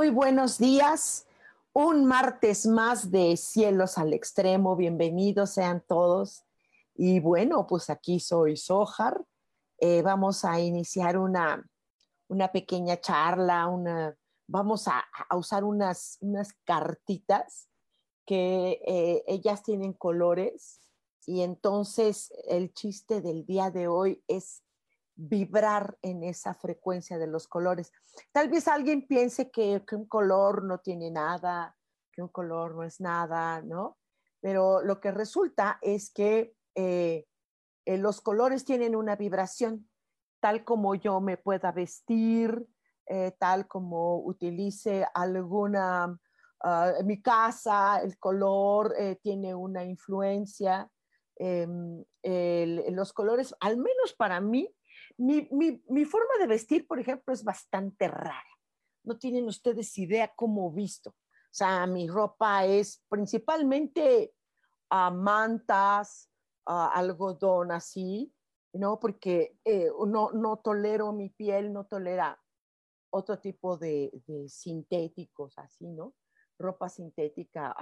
Muy, buenos días. Un martes más de Cielos al Extremo. Bienvenidos sean todos. Y bueno, pues aquí soy Sojar. Eh, vamos a iniciar una, una pequeña charla, una, vamos a, usar unas, unas cartitas que eh, ellas tienen colores y entonces el chiste del día de hoy es vibrar en esa frecuencia de los colores. Tal vez alguien piense que, un color no tiene nada, que un color no es nada, ¿no? Pero lo que resulta es que eh, eh, los colores tienen una vibración, tal como yo me pueda vestir, eh, tal como utilice alguna, ah, mi casa, el color tiene una influencia. Em, los colores, al menos para mí, mi, forma de vestir, por ejemplo, es bastante rara. No tienen ustedes idea cómo visto. O sea, mi ropa es principalmente uh, mantas, uh, algodón así, ¿no? Porque eh, no, no tolero mi piel, no tolera otro tipo de, sintéticos así, ¿no? Ropa sintética,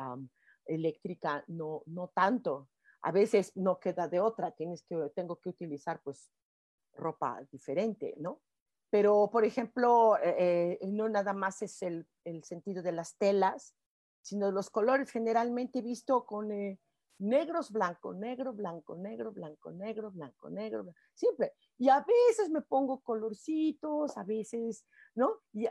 eléctrica, no, no tanto. A veces no queda de otra, tienes que, tengo que utilizar pues ropa diferente, ¿no? Pero, por ejemplo, eh, eh, no nada más es el, sentido de las telas, sino los colores generalmente visto con eh, negros, blanco, negro, blanco, negro, blanco, negro, blanco, negro, blanco, siempre. Y a veces me pongo colorcitos, a veces, ¿no? Y,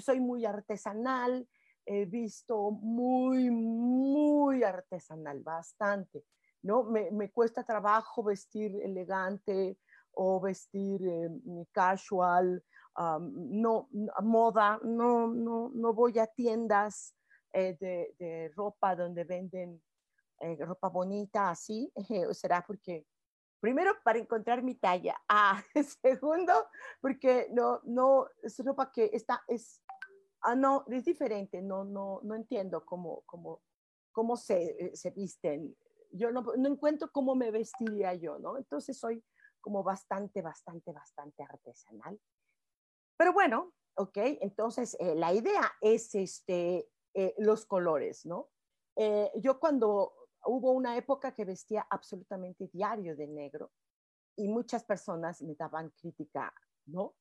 soy muy artesanal, he visto muy, muy artesanal, bastante, ¿no? Me, me cuesta trabajo vestir elegante, o vestir eh, casual, no, moda, no, no, no voy a tiendas eh, de, ropa donde venden eh, ropa bonita así, será porque, primero, para encontrar mi talla, ah, segundo, porque no, no, es ropa que está, es, ah, no, es diferente, no, no, no entiendo cómo, cómo, cómo se, se visten. Yo no, no encuentro cómo me vestiría yo, ¿no? Entonces soy como bastante, bastante, bastante artesanal. Pero bueno, ok, entonces eh, la idea es este, eh, los colores, ¿no? Eh, yo cuando hubo una época que vestía absolutamente diario de negro y muchas personas me daban crítica, ¿no?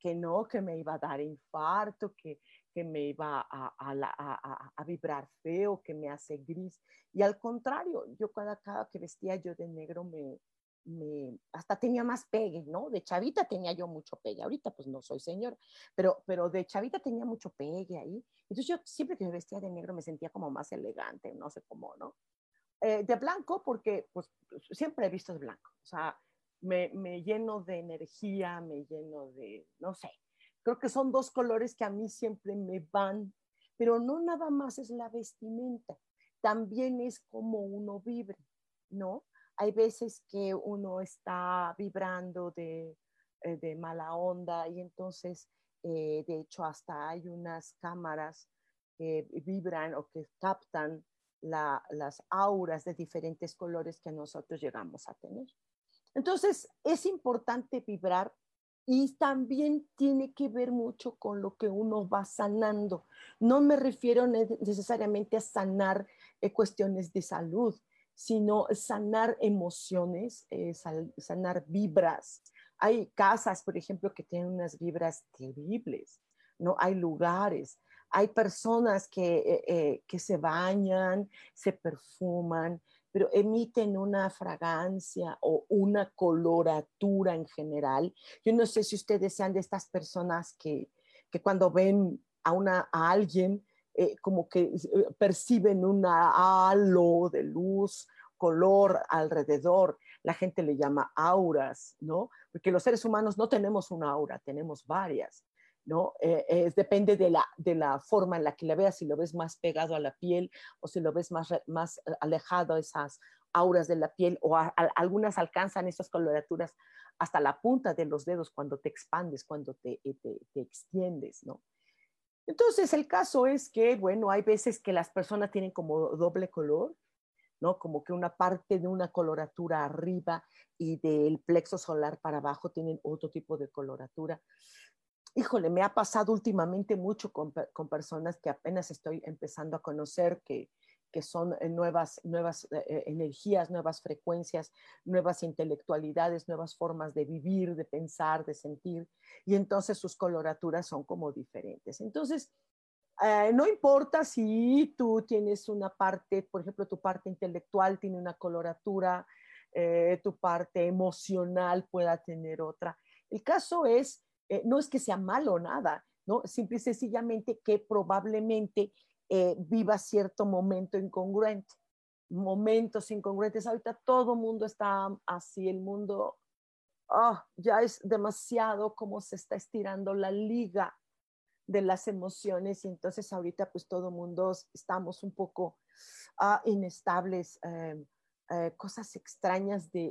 que no, que me iba a dar infarto, que, que me iba a, a, a, vibrar feo, que me hace gris. Y al contrario, yo cada, cada que vestía yo de negro me, hasta tenía más pegue, ¿no? De chavita tenía yo mucho pegue, ahorita pues no soy señor, pero, pero de chavita tenía mucho pegue ahí. Entonces yo siempre que me vestía de negro me sentía como más elegante, no sé cómo, ¿no? Eh, de blanco porque pues siempre he visto de blanco, o sea, me, me lleno de energía, me lleno de, no sé, creo que son dos colores que a mí siempre me van, pero no nada más es la vestimenta, también es como uno vibre, ¿no? Hay veces que uno está vibrando de, eh, mala onda y entonces, eh, de hecho, hasta hay unas cámaras que vibran o que captan las auras de diferentes colores que nosotros llegamos a tener. Entonces, es importante vibrar y también tiene que ver mucho con lo que uno va sanando. No me refiero necesariamente a sanar eh, cuestiones de salud, sino sanar emociones, eh, sanar vibras, hay casas, por ejemplo, que tienen unas vibras terribles, ¿no? Hay lugares, hay personas que, eh, eh, que se bañan, se perfuman, pero emiten una fragancia o una coloratura en general. Yo no sé si ustedes sean de estas personas que, que cuando ven a, una, a alguien, eh, como que perciben un halo de luz, color alrededor. La gente le llama auras, ¿no? Porque los seres humanos no tenemos una aura, tenemos varias. ¿no? Eh, depende de la, de la forma en la que la veas, si lo ves más pegado a la piel o si lo ves más, más eh, alejado a esas auras de la piel o algunas alcanzan esas coloraturas hasta la punta de los dedos cuando te expandes, cuando te, eh, te, te extiendes, ¿no? Entonces, el caso es que, bueno, hay veces que las personas tienen como doble color, ¿no? Como que una parte de una coloratura arriba y del plexo solar para abajo tienen otro tipo de coloratura híjole, me ha pasado últimamente mucho con, personas que apenas estoy empezando a conocer, que, que son eh, nuevas, nuevas eh, eh, energías, nuevas frecuencias, nuevas intelectualidades, nuevas formas de vivir, de pensar, de sentir, y entonces sus coloraturas son como diferentes. Entonces, no importa si tú tienes una parte, por ejemplo, tu parte intelectual tiene una coloratura, tu parte emocional pueda tener otra. El caso es no es que sea malo nada, ¿no? Simple y sencillamente que probablemente eh, viva cierto momento incongruente, momentos incongruentes. Ahorita todo el mundo está así, el mundo ah, ya es demasiado como se está estirando la liga de las emociones y entonces ahorita pues todo el mundo estamos un poco ah, inestables, em, eh, cosas extrañas de,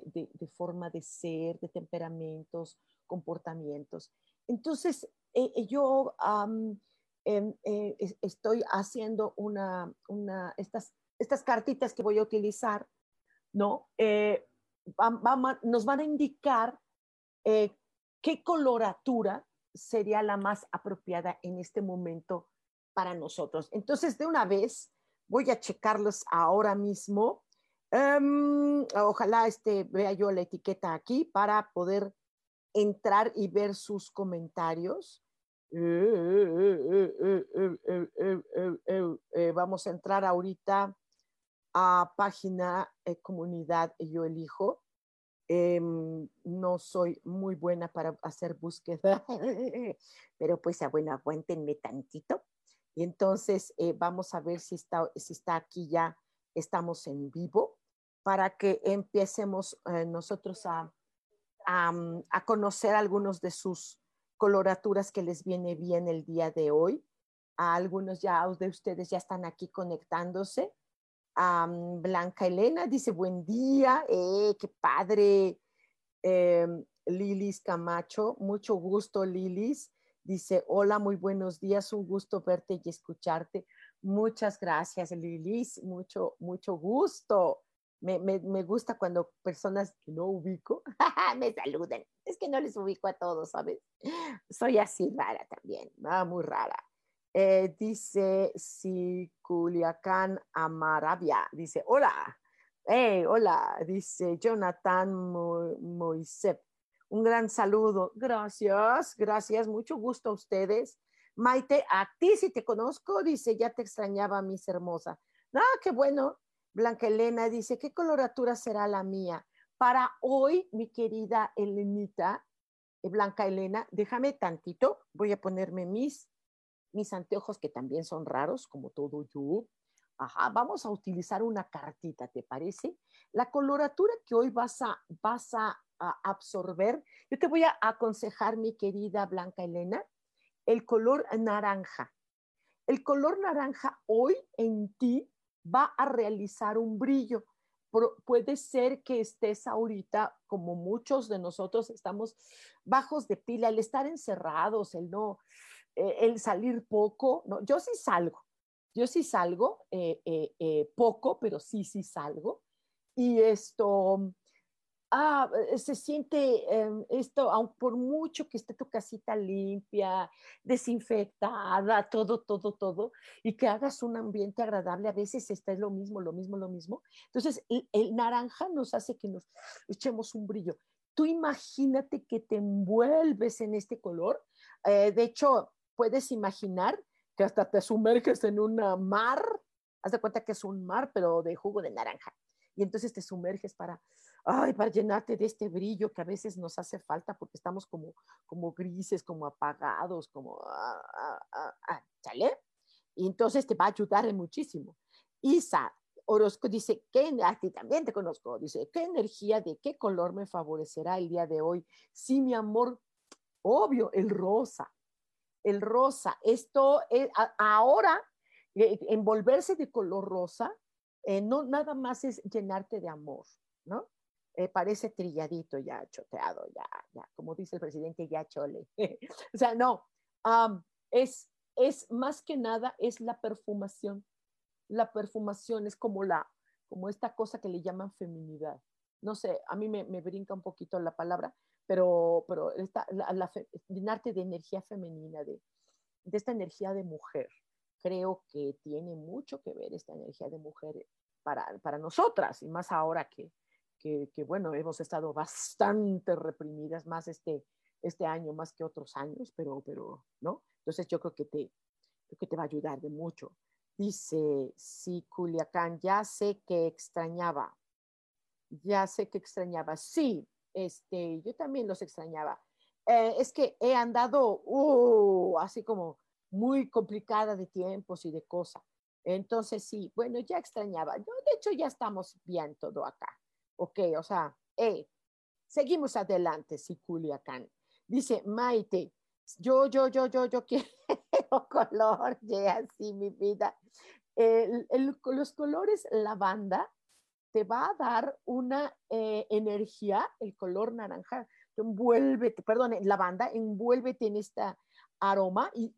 forma de ser, de temperamentos, comportamientos. Entonces, eh, eh, yo eh, estoy haciendo una, estas, estas cartitas que voy a utilizar, ¿no? nos van a indicar qué coloratura sería la más apropiada en este momento para nosotros. Entonces, de una vez, voy a checarlos ahora mismo. Em, ojalá este, vea yo la etiqueta aquí para poder entrar y ver sus comentarios. Vamos a entrar ahorita a página eh, comunidad yo elijo. Em, no soy muy buena para hacer búsqueda, pero pues a bueno, aguántenme tantito. Y entonces eh, vamos a ver si está, si está aquí ya, estamos en vivo, para que empecemos eh, nosotros a, a, conocer algunos de sus coloraturas que les viene bien el día de hoy. A algunos ya de ustedes ya están aquí conectándose. Blanca Elena dice, buen día, eh, qué padre. Em, Lilis Camacho, mucho gusto, Lilis. Dice, hola, muy buenos días, un gusto verte y escucharte. Muchas gracias, Lilis, mucho, mucho gusto. Me, me, gusta cuando personas que no ubico me saluden. Es que no les ubico a todos, ¿sabes? Soy así rara también, muy rara. Eh, dice si Amaravia. Dice, hola. Hey, hola. Dice Jonathan Moisep. Un gran saludo. Gracias, gracias. Mucho gusto a ustedes. Maite, a ti si te conozco, dice, ya te extrañaba, mis hermosa. Ah, qué bueno. Blanca Elena dice, ¿qué coloratura será la mía? Para hoy, mi querida Elenita, eh, Blanca Elena, déjame tantito, voy a ponerme mis, mis anteojos que también son raros, como todo yo. Ajá, vamos a utilizar una cartita, ¿te parece? La coloratura que hoy vas a, vas a, a absorber, yo te voy a aconsejar, mi querida Blanca Elena, el color naranja. El color naranja hoy en ti va a realizar un brillo. puede ser que estés ahorita, como muchos de nosotros estamos bajos de pila, el estar encerrados, el no, eh, el salir poco, no, yo sí salgo, yo sí salgo, eh, eh, poco, pero sí, sí salgo. Y esto, ah, eh, se siente em, esto, aun por mucho que esté tu casita limpia, desinfectada, todo, todo, todo, y que hagas un ambiente agradable, a veces está es lo mismo, lo mismo, lo mismo. Entonces, el, naranja nos hace que nos echemos un brillo. tú imagínate que te envuelves en este color. Eh, de hecho, puedes imaginar que hasta te sumerges en un mar. Haz de cuenta que es un mar, pero de jugo de naranja. Y entonces te sumerges para, ay, para llenarte de este brillo que a veces nos hace falta porque estamos como, como grises, como apagados, como, ah, ah, ah, ¿sale? Y entonces te va a ayudar muchísimo. Isa, Orozco dice, ¿qué, a ti también te conozco, dice, ¿qué energía de qué color me favorecerá el día de hoy? Sí, mi amor, obvio, el rosa, el rosa. Esto, es, ahora, eh, envolverse de color rosa, eh, no nada más es llenarte de amor, ¿no? Eh, parece trilladito ya, choteado, ya, ya, como dice el presidente, ya chole. o sea, no, es, es más que nada, es la perfumación la perfumación es como la, como esta cosa que le llaman feminidad. No sé, a mí me, brinca un poquito la palabra, pero, pero esta, la, llenarte de energía femenina, de, de esta energía de mujer. Creo que tiene mucho que ver esta energía de mujer para, para nosotras, y más ahora que, que, que, bueno, hemos estado bastante reprimidas, más este, este año, más que otros años, pero, pero, ¿no? Entonces yo creo que te, creo que te va a ayudar de mucho. Dice, sí, Culiacán, ya sé que extrañaba, ya sé que extrañaba. Sí, este, yo también los extrañaba. Eh, es que he andado uh, así como muy complicada de tiempos y de cosas. Entonces, sí, bueno, ya extrañaba. Yo, de hecho, ya estamos bien todo acá. Ok, o sea, eh, seguimos adelante, sí, Culiacán. Dice Maite, yo, yo, yo, yo, yo quiero color, ya así mi vida. los colores lavanda te va a dar una eh, energía, el color naranja, envuélvete, perdón, lavanda, envuélvete en esta aroma y,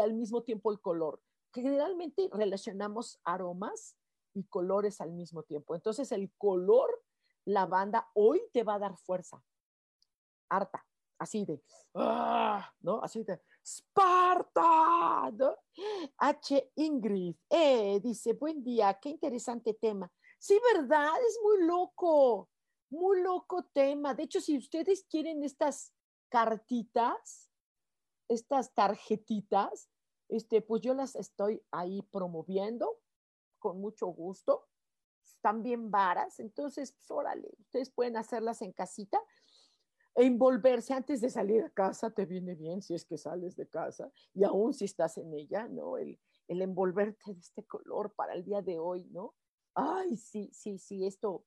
al mismo tiempo el color. Generalmente relacionamos aromas y colores al mismo tiempo. Entonces el color lavanda hoy te va a dar fuerza, harta, así de, ¡ah! ¿no? Así de, Sparta. H. Ingrid eh, dice, buen día, qué interesante tema. Sí, ¿verdad? Es muy loco, muy loco tema. De hecho, si ustedes quieren estas cartitas, estas tarjetitas, este, pues yo las estoy ahí promoviendo con mucho gusto. Están bien varas, entonces, pues, órale, ustedes pueden hacerlas en casita envolverse antes de salir a casa te viene bien si es que sales de casa y aún si estás en ella, ¿no? El, el envolverte de este color para el día de hoy, ¿no? Ay, sí, sí, sí, esto,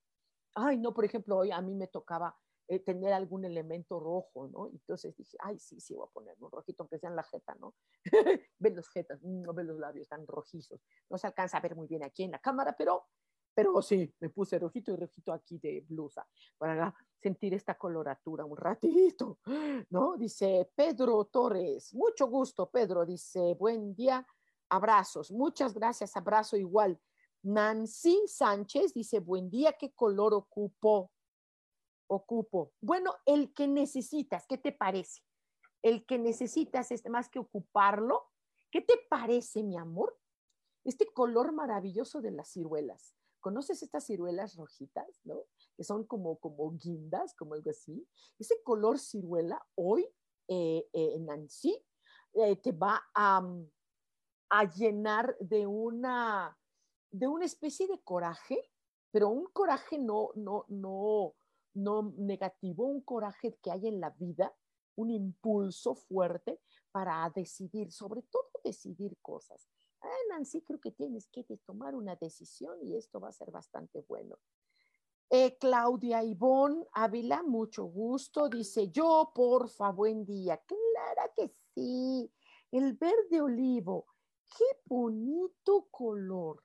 ay, no, por ejemplo, hoy a mí me tocaba eh, tener algún elemento rojo, ¿no? Entonces dije, ay, sí, sí, voy a poner un rojito, aunque sea en la jeta, ¿no? ven los jetas, no ven los labios, están rojizos. No se alcanza a ver muy bien aquí en la cámara, pero pero sí, me puse rojito y rojito aquí de blusa para sentir esta coloratura un ratito, ¿no? Dice Pedro Torres, mucho gusto, Pedro, dice, buen día, abrazos, muchas gracias, abrazo igual. Nancy Sánchez dice, buen día, ¿qué color ocupo? Ocupo. Bueno, el que necesitas, ¿qué te parece? El que necesitas es más que ocuparlo. ¿Qué te parece, mi amor? Este color maravilloso de las ciruelas. ¿Conoces estas ciruelas rojitas, no? Que son como, como guindas, como algo así. Ese color ciruela hoy, eh, eh, Nancy, eh, te va a, mm, a, llenar de una, de una especie de coraje, pero un coraje no, no, no, no negativo, un coraje que hay en la vida, un impulso fuerte para decidir, sobre todo decidir cosas. Nancy, creo que tienes que tomar una decisión y esto va a ser bastante bueno. Eh, Claudia Ivonne Ávila, mucho gusto. Dice, yo, porfa, buen día. Clara que sí. El verde olivo, qué bonito color.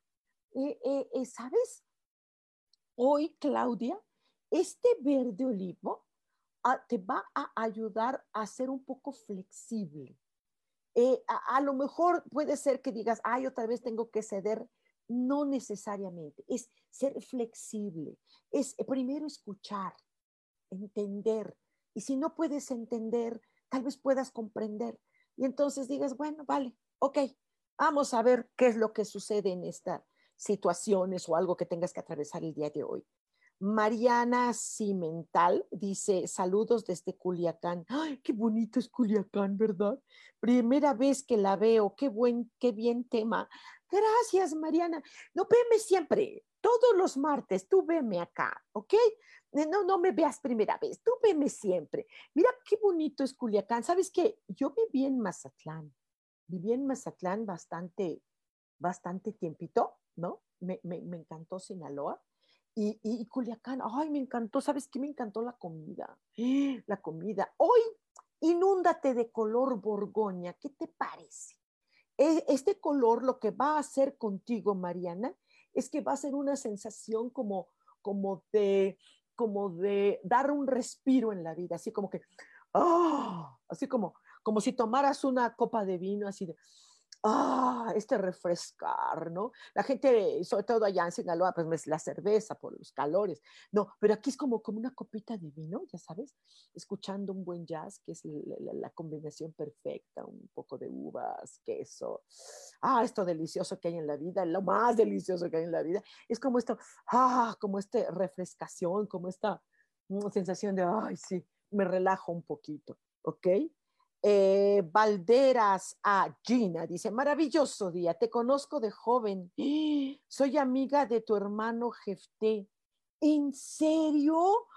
Eh, eh, ¿Sabes? Hoy, Claudia, este verde olivo ah, te va a ayudar a ser un poco flexible. Eh, a, lo mejor puede ser que digas, ay, otra vez tengo que ceder. No necesariamente, es ser flexible, es eh, primero escuchar, entender. Y si no puedes entender, tal vez puedas comprender. Y entonces digas, bueno, vale, ok, vamos a ver qué es lo que sucede en estas situaciones o algo que tengas que atravesar el día de hoy. Mariana Cimental dice, saludos desde Culiacán. ¡Ay, qué bonito es Culiacán, ¿verdad? Primera vez que la veo, qué buen, qué bien tema. Gracias, Mariana. No, veme siempre, todos los martes, tú veme acá, ¿ok? Eh, no, no me veas primera vez, tú veme siempre. Mira qué bonito es Culiacán. ¿Sabes qué? Yo viví en Mazatlán, viví en Mazatlán bastante, bastante tiempito, ¿no? Me, me, me encantó Sinaloa y, y, Culiacán, ay, me encantó, ¿sabes qué? Me encantó la comida, la comida. Hoy, inúndate de color borgoña, ¿qué te parece? E, este color lo que va a hacer contigo, Mariana, es que va a ser una sensación como, como de, como de dar un respiro en la vida, así como que, ah, así como, como si tomaras una copa de vino, así de, ah, este refrescar, ¿no? La gente, sobre todo allá en Sinaloa, pues es la cerveza por los calores, no, pero aquí es como, como una copita de vino, ya sabes, escuchando un buen jazz, que es la, la combinación perfecta, un poco de uvas, queso, ah, esto delicioso que hay en la vida, lo más delicioso que hay en la vida, es como esto, ah, como esta refrescación, como esta mm, sensación de, ay, sí, me relajo un poquito, ¿ok? Eh, Valderas a Gina dice, maravilloso día, te conozco de joven, soy amiga de tu hermano Jefté. ¿En serio?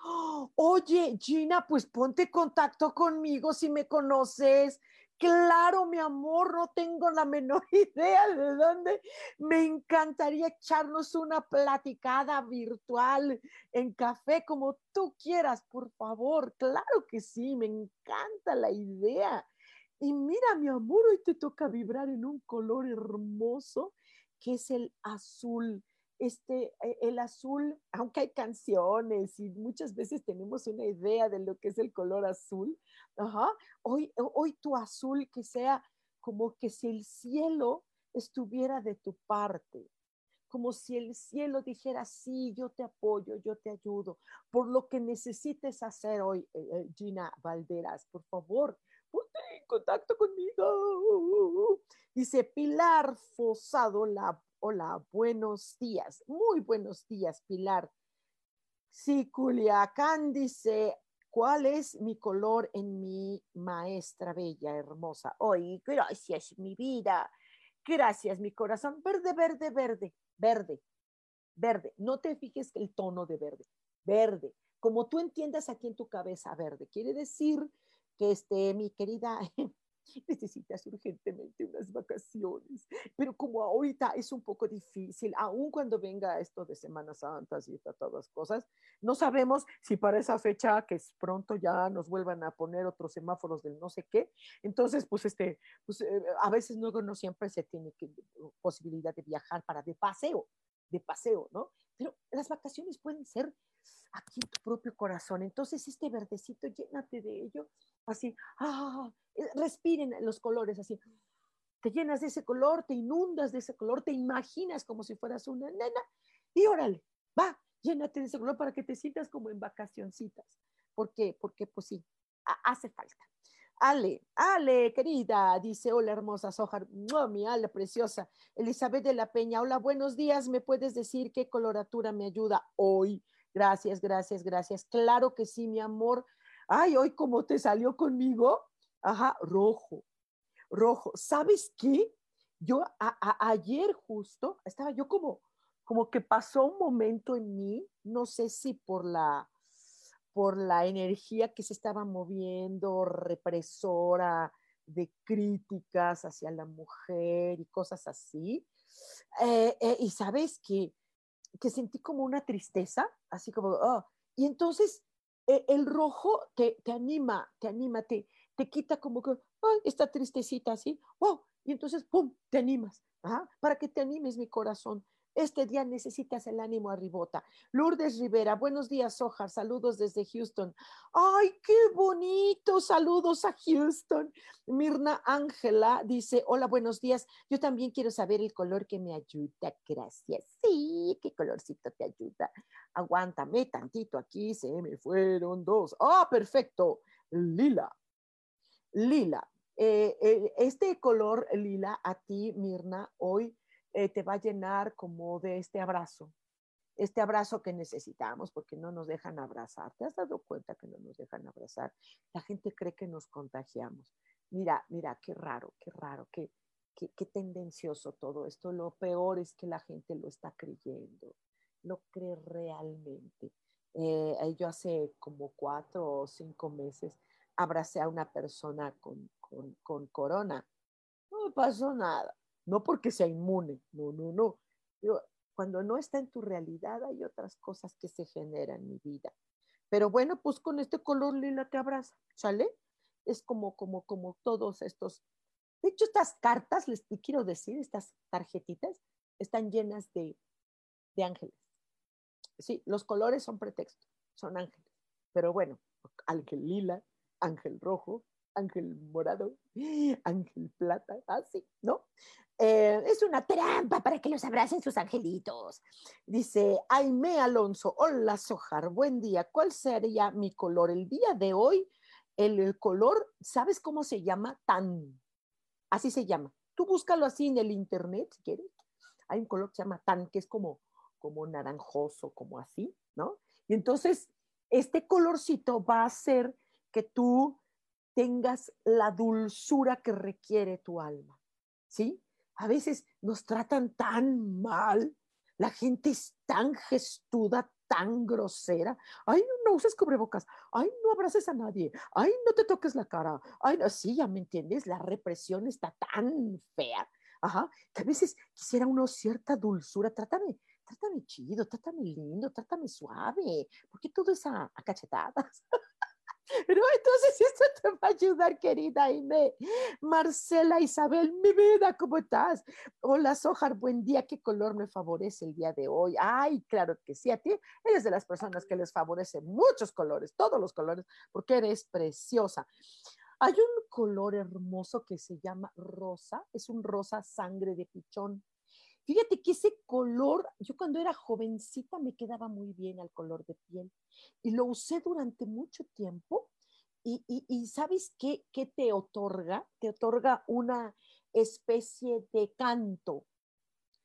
Oye, Gina, pues ponte contacto conmigo si me conoces. Claro, mi amor, no tengo la menor idea de dónde. Me encantaría echarnos una platicada virtual en café como tú quieras, por favor. Claro que sí, me encanta la idea. Y mira, mi amor, hoy te toca vibrar en un color hermoso que es el azul este, e, el azul, aunque hay canciones y muchas veces tenemos una idea de lo que es el color azul, hoy, hoy tu azul que sea como que si el cielo estuviera de tu parte, como si el cielo dijera, sí, yo te apoyo, yo te ayudo, por lo que necesites hacer hoy, eh, eh, Gina Valderas, por favor, ponte en contacto conmigo. Dice Pilar Fosado, la Hola, buenos días. Muy buenos días, Pilar. Sí, Culiacán dice, ¿cuál es mi color en mi maestra bella, hermosa? Hoy, gracias, mi vida. Gracias, mi corazón. Verde, verde, verde, verde, verde. No te fijes el tono de verde. Verde. Como tú entiendas aquí en tu cabeza, verde. Quiere decir que este, mi querida necesitas urgentemente unas vacaciones, pero como ahorita es un poco difícil, aun cuando venga esto de Semana Santa y todas cosas, no sabemos si para esa fecha, que es pronto ya nos vuelvan a poner otros semáforos del no sé qué, entonces pues este, pues eh, a veces luego no siempre se tiene que, posibilidad de viajar para de paseo, de paseo, ¿no? Pero las vacaciones pueden ser aquí en tu propio corazón. Entonces, este verdecito, llénate de ello, así, ah, eh, respiren los colores, así. Te llenas de ese color, te inundas de ese color, te imaginas como si fueras una nena y órale, va, llénate de ese color para que te sientas como en vacacioncitas. ¿Por qué? Porque pues sí, hace falta. Ale, Ale, querida, dice, hola hermosa Sojar, mi Ale preciosa. Elizabeth de la Peña, hola, buenos días, ¿me puedes decir qué coloratura me ayuda hoy? Gracias, gracias, gracias. Claro que sí, mi amor. Ay, hoy como te salió conmigo. Ajá, rojo, rojo. ¿Sabes qué? Yo ayer justo estaba yo como, como que pasó un momento en mí, no sé si por la, por la energía que se estaba moviendo, represora de críticas hacia la mujer y cosas así. Eh, eh, y sabes que que sentí como una tristeza, así como, oh. y entonces el rojo te, te, anima, te anima, te, te quita como que, ay, esta tristecita así, wow, y entonces, ¡pum!, te animas, para que te animes mi corazón. Este día necesitas el ánimo arribota. Lourdes Rivera, buenos días, Sojar. Saludos desde Houston. ¡Ay, qué bonito! Saludos a Houston. Mirna Ángela dice: Hola, buenos días. Yo también quiero saber el color que me ayuda. Gracias. Sí, qué colorcito te ayuda. Aguántame tantito aquí. Se me fueron dos. ¡Ah, perfecto! Lila. Lila. Eh, eh, este color lila a ti, Mirna, hoy eh, te va a llenar como de este abrazo, este abrazo que necesitamos porque no nos dejan abrazar. ¿Te has dado cuenta que no nos dejan abrazar? La gente cree que nos contagiamos. Mira, mira, qué raro, qué raro, qué, qué, tendencioso todo esto. Lo peor es que la gente lo está creyendo, lo cree realmente. Eh, yo hace como cuatro o cinco meses abracé a una persona con, con, con corona. No me pasó nada. No porque sea inmune, no, no, no. Yo, cuando no está en tu realidad, hay otras cosas que se generan en mi vida. Pero bueno, pues con este color lila te abraza, ¿sale? Es como, como, como todos estos. De hecho, estas cartas, les quiero decir, estas tarjetitas, están llenas de, de ángeles. Sí, los colores son pretexto, son ángeles. Pero bueno, ángel lila, ángel rojo, ángel morado, ángel plata, así, ¿no? Eh, es una trampa para que los abracen sus angelitos. Dice Aime Alonso, hola Sojar, buen día. ¿Cuál sería mi color? El día de hoy, el, color, ¿sabes cómo se llama? Tan. Así se llama. Tú búscalo así en el internet, si quieres. Hay un color que se llama tan, que es como, como naranjoso, como así, ¿no? Y entonces, este colorcito va a hacer que tú tengas la dulzura que requiere tu alma, ¿sí? A veces nos tratan tan mal, la gente es tan gestuda, tan grosera. Ay, no, no uses cubrebocas. Ay, no abraces a nadie. Ay, no te toques la cara. Ay, no, sí, ya me entiendes, la represión está tan fea. Ajá, que a veces quisiera uno cierta dulzura. Trátame, trátame chido, trátame lindo, trátame suave. porque todo es a, a cachetadas? Pero entonces esto te va a ayudar, querida Aime. Marcela Isabel, mi vida, ¿cómo estás? Hola, Sojar, buen día. ¿Qué color me favorece el día de hoy? Ay, claro que sí, a ti eres de las personas que les favorece muchos colores, todos los colores, porque eres preciosa. Hay un color hermoso que se llama rosa, es un rosa sangre de pichón. Fíjate que ese color, yo cuando era jovencita me quedaba muy bien al color de piel y lo usé durante mucho tiempo y, y, ¿sabes qué, qué te otorga? Te otorga una especie de canto.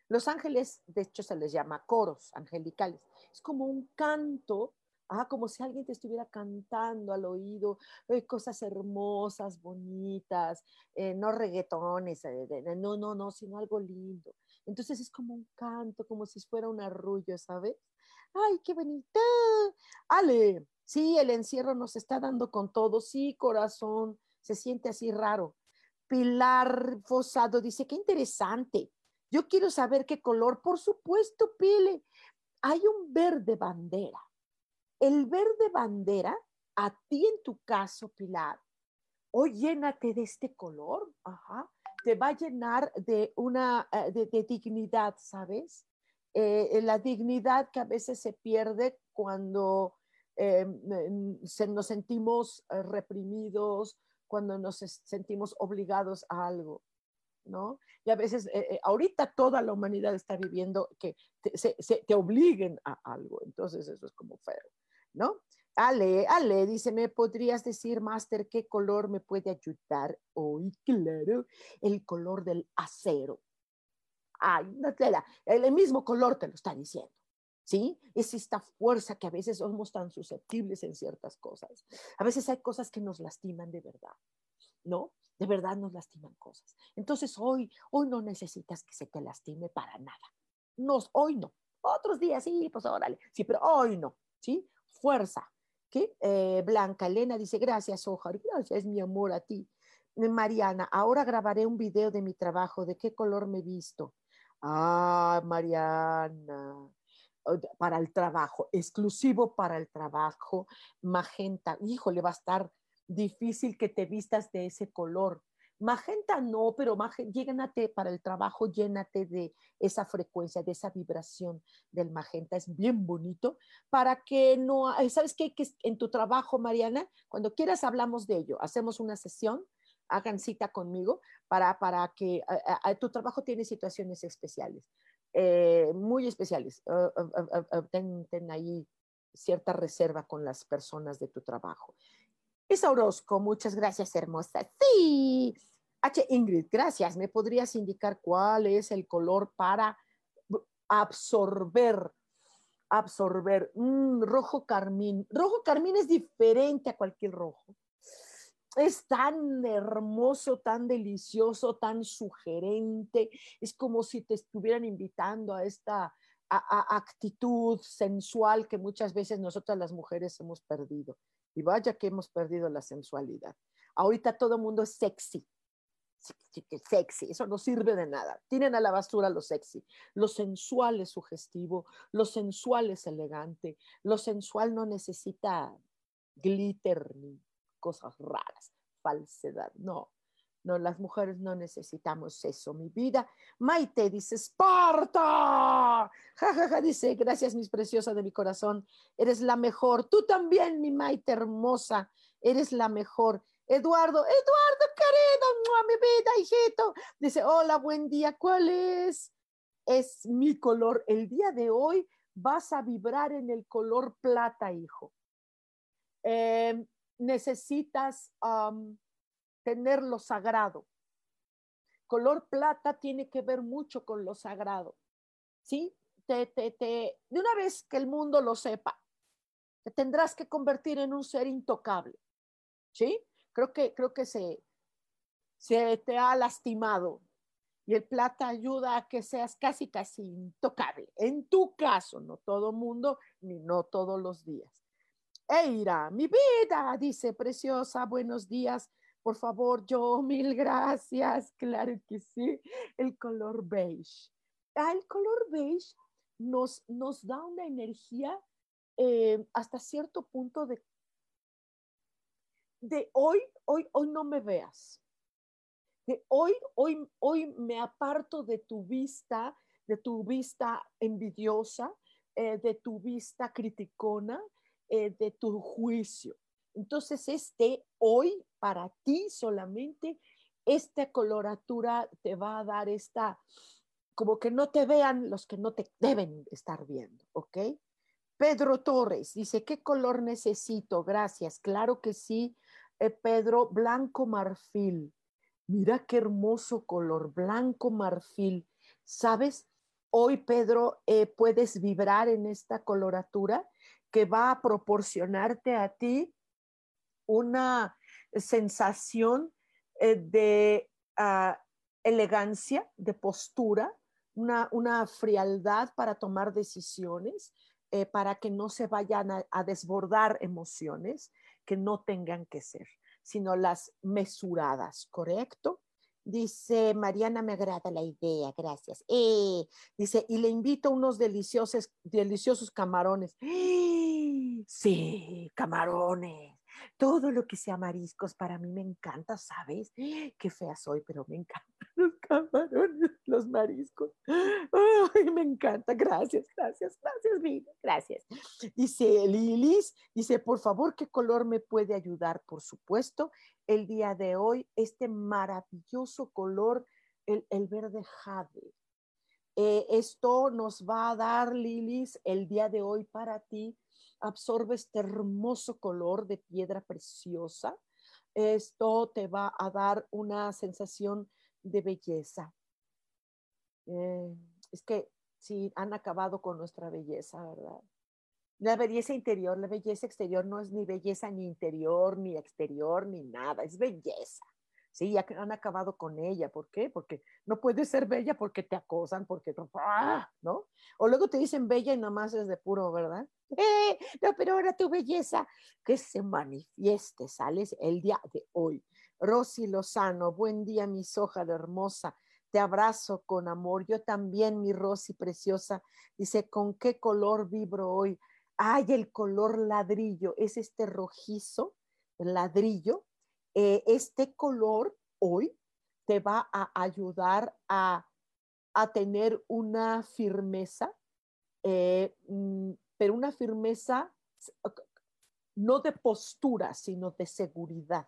Los ángeles, de hecho, se les llama coros angelicales. Es como un canto Ah, como si alguien te estuviera cantando al oído eh, cosas hermosas, bonitas, eh, no reggaetones, eh, no, no, no, sino algo lindo. Entonces es como un canto, como si fuera un arrullo, ¿sabes? ¡Ay, qué bonito! Ale, sí, el encierro nos está dando con todo, sí, corazón, se siente así raro. Pilar Fosado dice, qué interesante. Yo quiero saber qué color. Por supuesto, Pile. Hay un verde bandera. El verde bandera, a ti en tu caso, Pilar, hoy llénate de este color. Ajá te va a llenar de una eh, de, dignidad, ¿sabes? Eh, eh, la dignidad que a veces se pierde cuando se, nos sentimos reprimidos, cuando nos sentimos obligados a algo, ¿no? Y a veces, ahorita toda la humanidad está viviendo que te, se, te obliguen a algo, entonces eso es como feo, ¿no? Ale, Ale, dice, ¿me podrías decir, Master, qué color me puede ayudar hoy? Claro, el color del acero. Ay, no te el mismo color te lo está diciendo. ¿Sí? Es esta fuerza que a veces somos tan susceptibles en ciertas cosas. A veces hay cosas que nos lastiman de verdad, ¿no? De verdad nos lastiman cosas. Entonces hoy, hoy no necesitas que se te lastime para nada. Nos, hoy no. Otros días sí, pues órale. Sí, pero hoy no, ¿sí? Fuerza, ¿Qué? Eh, Blanca Elena dice, gracias, Ojar, gracias, mi amor, a ti. Eh, Mariana, ahora grabaré un video de mi trabajo, ¿de qué color me visto? Ah, Mariana, para el trabajo, exclusivo para el trabajo, magenta. Híjole, va a estar difícil que te vistas de ese color. Magenta no, pero llénate para el trabajo, llénate de esa frecuencia, de esa vibración del magenta. Es bien bonito para que no, ¿sabes qué? En tu trabajo, Mariana, cuando quieras hablamos de ello. Hacemos una sesión, hagan cita conmigo para, para que tu trabajo tiene situaciones especiales, eh, muy especiales. Ah, ten, ten ahí cierta reserva con las personas de tu trabajo. Es Orozco, muchas gracias, hermosa. Sí, H. Ingrid, gracias. ¿Me podrías indicar cuál es el color para absorber absorber. Mm, rojo carmín. Rojo carmín es diferente a cualquier rojo. Es tan hermoso, tan delicioso, tan sugerente. Es como si te estuvieran invitando a esta actitud sensual que muchas veces nosotras las mujeres hemos perdido. Y vaya que hemos perdido la sensualidad. Ahorita todo el mundo es sexy, sexy, eso no sirve de nada. Tienen a la basura lo sexy. Lo sensual es sugestivo, lo sensual es elegante, lo sensual no necesita glitter ni cosas raras, falsedad, no. No, las mujeres no necesitamos eso, mi vida. Maite dice, Esparta. Ja, dice, gracias, mis preciosas de mi corazón. Eres la mejor. Tú también, mi Maite hermosa. Eres la mejor. Eduardo, Eduardo querido, mi vida, hijito. Dice, hola, buen día, ¿cuál es? Es mi color. El día de hoy vas a vibrar en el color plata, hijo. Em, necesitas tener lo sagrado. Color plata tiene que ver mucho con lo sagrado. ¿Sí? Te, te, te, de una vez que el mundo lo sepa, te tendrás que convertir en un ser intocable. ¿Sí? Creo que, creo que se, se te ha lastimado y el plata ayuda a que seas casi, casi intocable. En tu caso, no todo mundo, ni no todos los días. Eira, mi vida, dice preciosa, buenos días. Por favor, yo, mil gracias. Claro que sí. El color beige. Ah, el color beige nos, nos da una energía eh, hasta cierto punto de de hoy, hoy, hoy no me veas. De hoy, hoy, hoy me aparto de tu vista, de tu vista envidiosa, eh, de tu vista criticona, eh, de tu juicio. Entonces, este hoy para ti solamente, esta coloratura te va a dar esta, como que no te vean los que no te deben estar viendo, ¿ok? Pedro Torres dice, ¿qué color necesito? Gracias. Claro que sí, eh, Pedro, blanco marfil. Mira qué hermoso color, blanco marfil. ¿Sabes? Hoy, Pedro, eh, puedes vibrar en esta coloratura que va a proporcionarte a ti una sensación eh, de ah, elegancia, de postura, una, una frialdad para tomar decisiones, eh, para que no se vayan a, desbordar emociones que no tengan que ser, sino las mesuradas, ¿correcto? Dice, Mariana, me agrada la idea, gracias. Eh, dice, y le invito unos deliciosos, deliciosos camarones. Sí, camarones todo lo que sea mariscos para mí me encanta, ¿sabes? Qué fea soy, pero me encantan los los mariscos. Ay, me encanta, gracias, gracias, gracias, vida, gracias. Dice Lilis, dice, por favor, ¿qué color me puede ayudar? Por supuesto, el día de hoy, este maravilloso color, el, el verde jade. Eh, esto nos va a dar, Lilis, el día de hoy para ti absorbe este hermoso color de piedra preciosa. Esto te va a dar una sensación de belleza. Eh, es que sí, han acabado con nuestra belleza, ¿verdad? La belleza interior, la belleza exterior no es ni belleza ni interior, ni exterior, ni nada, es belleza. Sí, ya han acabado con ella. ¿Por qué? Porque no puedes ser bella porque te acosan, porque ¡ah! ¿no? O luego te dicen bella y nomás es de puro, ¿verdad? ¡Eh! No, pero ahora tu belleza que se manifieste, sales el día de hoy. Rosy Lozano, buen día, mi soja hermosa. Te abrazo con amor. Yo también, mi Rosy preciosa. Dice, ¿con qué color vibro hoy? Ay, el color ladrillo. Es este rojizo, ladrillo, eh, este color hoy te va a ayudar a, tener una firmeza, eh, mm, pero una firmeza no de postura, sino de seguridad.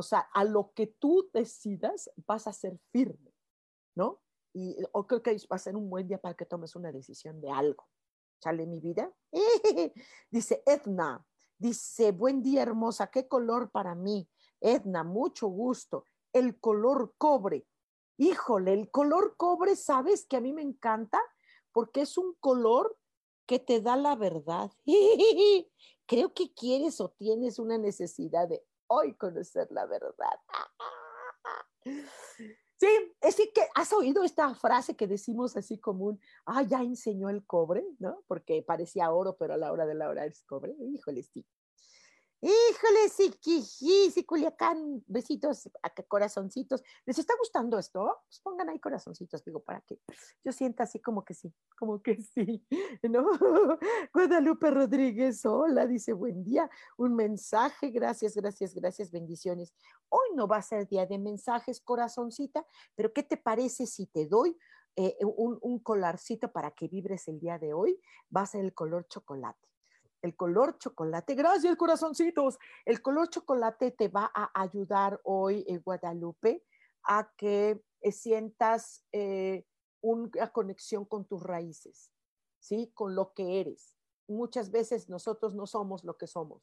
O sea, a lo que tú decidas vas a ser firme, ¿no? Y o creo que va a ser un buen día para que tomes una decisión de algo. ¿Sale mi vida? dice Edna, dice, buen día hermosa, ¿qué color para mí? Edna, mucho gusto. El color cobre. Híjole, el color cobre, ¿sabes que a mí me encanta? Porque es un color que te da la verdad. Creo que quieres o tienes una necesidad de hoy conocer la verdad. Sí, es que has oído esta frase que decimos así común, ah, ya enseñó el cobre, ¿no? Porque parecía oro, pero a la hora de la hora es cobre. Híjole, sí. Híjole, sí, sí, Culiacán, besitos, corazoncitos. ¿Les está gustando esto? Pues pongan ahí corazoncitos, digo, para que yo sienta así como que sí, como que sí, ¿no? Guadalupe Rodríguez, hola, dice, buen día, un mensaje, gracias, gracias, gracias, bendiciones. Hoy no va a ser día de mensajes, corazoncita, pero ¿qué te parece si te doy eh, un, un colarcito para que vibres el día de hoy? Va a ser el color chocolate el color chocolate. Gracias, corazoncitos. El color chocolate te va a ayudar hoy, en Guadalupe, a que eh, sientas eh, una conexión con tus raíces, ¿sí? Con lo que eres. Muchas veces nosotros no somos lo que somos.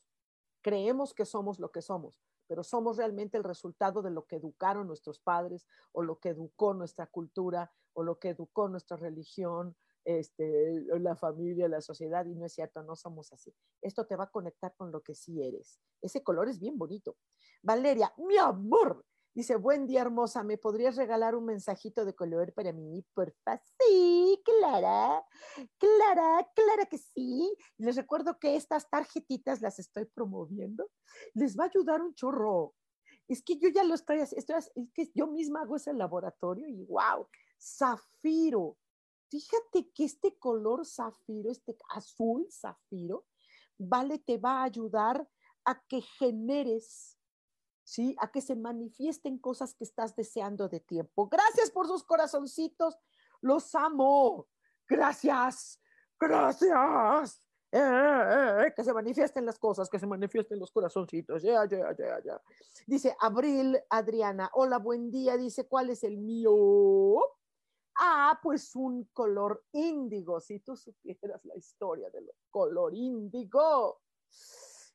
Creemos que somos lo que somos, pero somos realmente el resultado de lo que educaron nuestros padres o lo que educó nuestra cultura o lo que educó nuestra religión este, la familia, la sociedad, y no es cierto, no somos así. Esto te va a conectar con lo que sí eres. Ese color es bien bonito. Valeria, mi amor, dice, buen día hermosa, ¿me podrías regalar un mensajito de color para mí? Porfa, sí, Clara, Clara, Clara que sí. Les recuerdo que estas tarjetitas las estoy promoviendo. Les va a ayudar un chorro. Es que yo ya lo estoy haciendo, es que yo misma hago ese laboratorio y wow, zafiro Fíjate que este color zafiro, este azul zafiro, vale, te va a ayudar a que generes, ¿sí? A que se manifiesten cosas que estás deseando de tiempo. Gracias por sus corazoncitos, los amo. Gracias, gracias. Eh, eh, eh, que se manifiesten las cosas, que se manifiesten los corazoncitos. Ya, ya, ya, ya. Dice Abril Adriana, hola, buen día. Dice, ¿cuál es el mío? Ah, pues un color índigo, si tú supieras la historia del color índigo.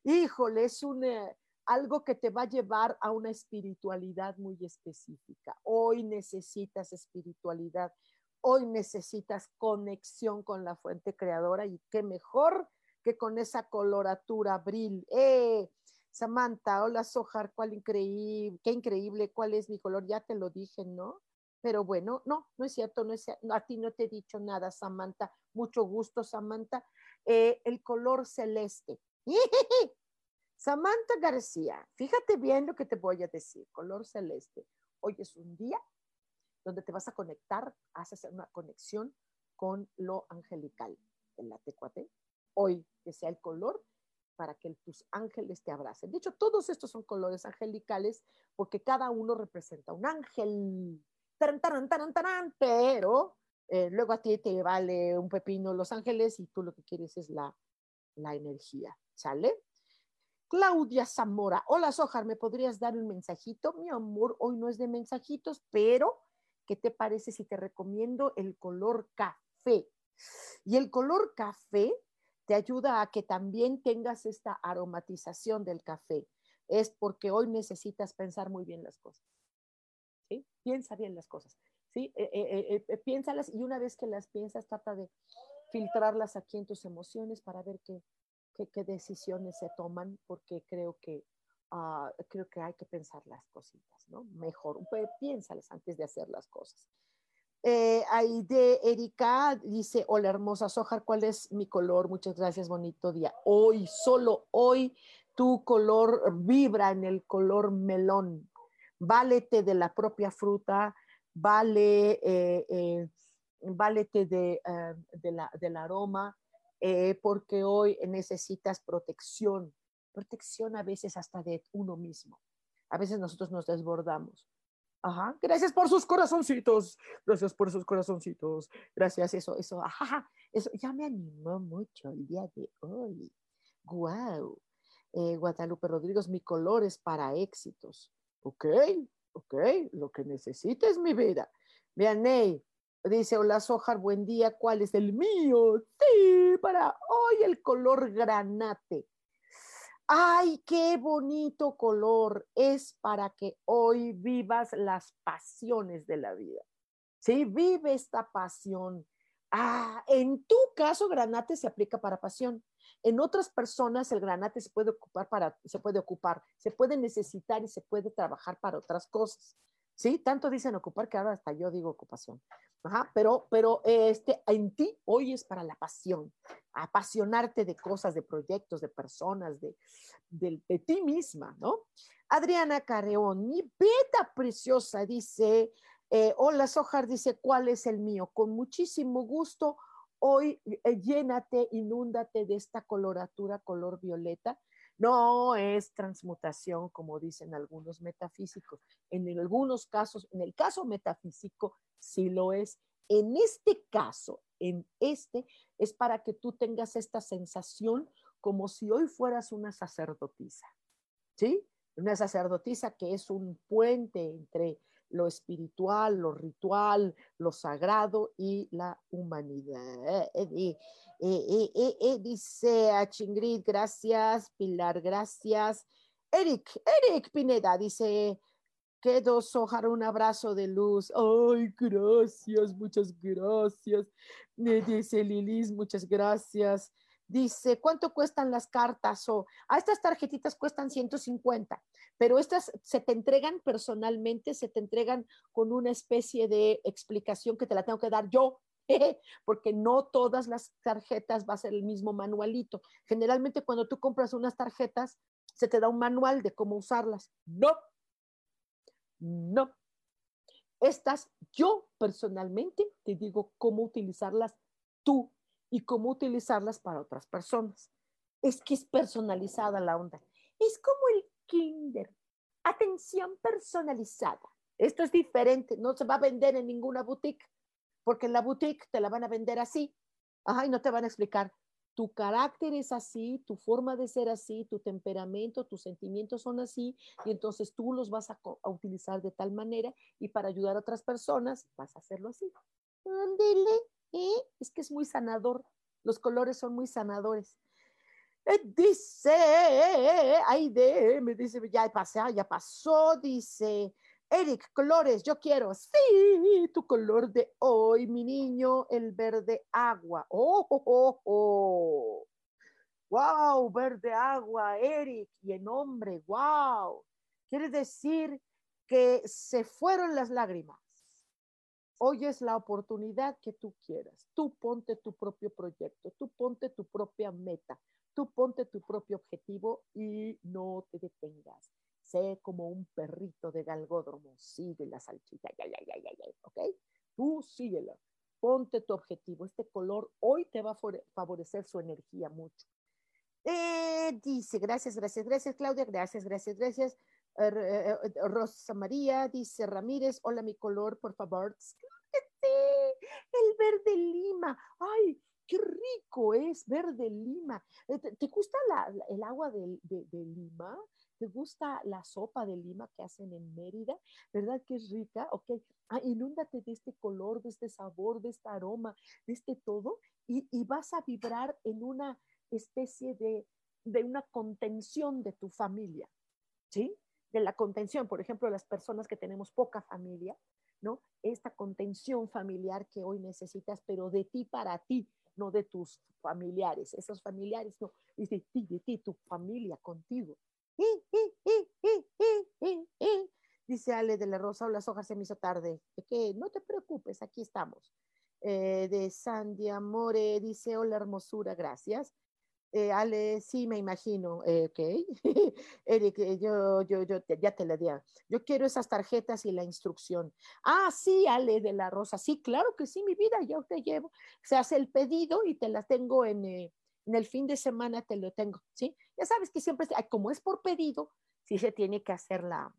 Híjole, es un, eh, algo que te va a llevar a una espiritualidad muy específica. Hoy necesitas espiritualidad, hoy necesitas conexión con la fuente creadora y qué mejor que con esa coloratura abril. ¡Eh! Samantha, hola Sojar, cuál increíble, qué increíble, cuál es mi color, ya te lo dije, ¿no? Pero bueno, no, no es cierto, no es, a ti no te he dicho nada, Samantha. Mucho gusto, Samantha. Eh, el color celeste. Samantha García, fíjate bien lo que te voy a decir, color celeste. Hoy es un día donde te vas a conectar, haces una conexión con lo angelical, el la Hoy que sea el color para que tus ángeles te abracen. De hecho, todos estos son colores angelicales porque cada uno representa un ángel pero eh, luego a ti te vale un pepino Los Ángeles y tú lo que quieres es la, la energía, ¿sale? Claudia Zamora, hola Sojar, ¿me podrías dar un mensajito? Mi amor, hoy no es de mensajitos, pero ¿qué te parece si te recomiendo el color café? Y el color café te ayuda a que también tengas esta aromatización del café. Es porque hoy necesitas pensar muy bien las cosas. Piensa bien las cosas, ¿sí? Eh, eh, eh, piénsalas y una vez que las piensas, trata de filtrarlas aquí en tus emociones para ver qué, qué, decisiones se toman, porque creo que, ah, creo que hay que pensar las cositas, ¿no? Mejor, piénsalas antes de hacer las cosas. Eh, ahí de Erika dice, hola hermosa Sojar, ¿cuál es mi color? Muchas gracias, bonito día. Hoy, solo hoy, tu color vibra en el color melón válete de la propia fruta, vale, eh, eh, válete de, eh, del aroma, porque hoy necesitas protección, protección a veces hasta de uno mismo. A veces nosotros nos desbordamos. Ajá, gracias por sus corazoncitos, gracias por sus corazoncitos, gracias, eso, eso, ajá, eso ya me animó mucho el día de hoy. Guau. Guadalupe Rodríguez, mi color es para éxitos. Ok, ok, lo que necesites, mi vida. Vianey, dice, hola Sojar, buen día, ¿cuál es el mío? Sí, para hoy el color granate. Ay, qué bonito color. Es para que hoy vivas las pasiones de la vida. Sí, vive esta pasión. Ah, en tu caso, granate se aplica para pasión. En otras personas, el granate se puede ocupar para, se puede ocupar, se puede necesitar y se puede trabajar para otras cosas. ¿Sí? Tanto dicen ocupar que ahora hasta yo digo ocupación. Ajá, pero, pero este, en ti hoy es para la pasión, apasionarte de cosas, de proyectos, de personas, de, de, de ti misma, ¿no? Adriana Carreón, mi beta preciosa, dice, eh, hola Sojar, dice, ¿cuál es el mío? Con muchísimo gusto, hoy eh, llénate, inúndate de esta coloratura color violeta. No es transmutación, como dicen algunos metafísicos. En algunos casos, en el caso metafísico, sí lo es. En este caso, en este, es para que tú tengas esta sensación como si hoy fueras una sacerdotisa. ¿Sí? una sacerdotisa que es un puente entre lo espiritual, lo ritual, lo sagrado y la humanidad. Eh, eh, eh, dice a Chingrid, gracias, Pilar, gracias. Eric, Eric Pineda dice, quedo sojar un abrazo de luz. Ay, gracias, muchas gracias. Dice Lilis, muchas gracias. Dice, ¿cuánto cuestan las cartas? O a estas tarjetitas cuestan 150, pero estas se te entregan personalmente, se te entregan con una especie de explicación que te la tengo que dar yo, porque no todas las tarjetas va a ser el mismo manualito. Generalmente cuando tú compras unas tarjetas, se te da un manual de cómo usarlas. No, no. Estas yo personalmente te digo cómo utilizarlas tú y cómo utilizarlas para otras personas. Es que es personalizada la onda. Es como el kinder. Atención personalizada. Esto es diferente. No se va a vender en ninguna boutique, porque en la boutique te la van a vender así. Ajá, y no te van a explicar. Tu carácter es así, tu forma de ser así, tu temperamento, tus sentimientos son así, y entonces tú los vas a, utilizar de tal manera y para ayudar a otras personas vas a hacerlo así. Ándele, y es que es muy sanador. Los colores son muy sanadores. Eh, dice, ay de, me dice, ya pasé, ya pasó, dice, Eric, colores, yo quiero, sí, tu color de hoy, mi niño, el verde agua. Oh, oh, oh, oh. Wow, verde agua, Eric, y en hombre, wow. Quiere decir que se fueron las lágrimas Hoy es la oportunidad que tú quieras. Tú ponte tu propio proyecto, tú ponte tu propia meta, tú ponte tu propio objetivo y no te detengas. Sé como un perrito de galgódromo, sigue la salchicha, ya, ya, ya, ya, ya, ¿ok? Tú síguelo, ponte tu objetivo. Este color hoy te va a favorecer su energía mucho. Eh, dice, gracias, gracias, gracias, Claudia, gracias, gracias, gracias. Eh, eh, Rosa María dice Ramírez, hola mi color, por favor. El verde lima. Ay, qué rico es verde lima. Eh, ¿Te, gusta el agua de, lima? ¿Te gusta la sopa de lima que hacen en Mérida? ¿Verdad que es rica? Ok, ah, inúndate de este color, de este sabor, de este aroma, de este todo, y, y vas a vibrar en una especie de, de una contención de tu familia, ¿sí? de la contención, por ejemplo, las personas que tenemos poca familia, ¿no? Esta contención familiar que hoy necesitas, pero de ti para ti, no de tus familiares. Esos familiares, no, es de ti, de ti, tu familia contigo. Dice Ale de la Rosa, o las hojas se me hizo tarde. Que no te preocupes, aquí estamos. Eh, de Sandy Amore dice, hola hermosura, gracias. Eh, Ale, sí, me imagino, eh, ok. Eric, eh, yo, yo, yo ya te la di. Yo quiero esas tarjetas y la instrucción. Ah, sí, Ale de la Rosa, sí, claro que sí, mi vida, yo te llevo. Se hace el pedido y te las tengo en, en el fin de semana, te lo tengo, ¿sí? Ya sabes que siempre, como es por pedido, sí se tiene que hacer la,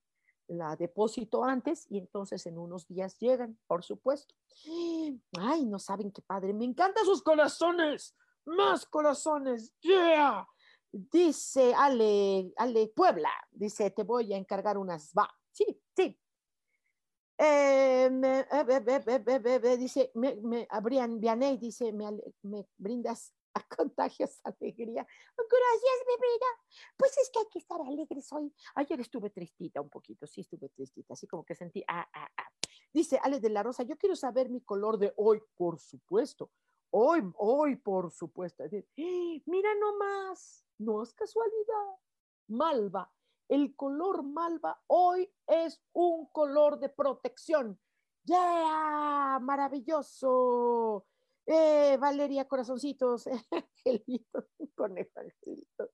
la depósito antes y entonces en unos días llegan, por supuesto. Ay, no saben qué padre, me encantan sus corazones más corazones, yeah. Dice Ale, Ale Puebla, dice, te voy a encargar unas, va, sí, sí. dice, me, me, Brian Vianey dice, me, me brindas a contagios alegría. Gracias, mi vida. Pues es que hay que estar alegres hoy. Ayer estuve tristita un poquito, sí estuve tristita, así como que sentí, ah, ah, ah. Dice Ale de la Rosa, yo quiero saber mi color de hoy, por supuesto. Hoy, hoy, por supuesto. Mira nomás, no es casualidad. Malva, el color malva hoy es un color de protección. ¡Yeah! ¡Maravilloso! Eh, Valeria, corazoncitos, angelito, conejo angelito.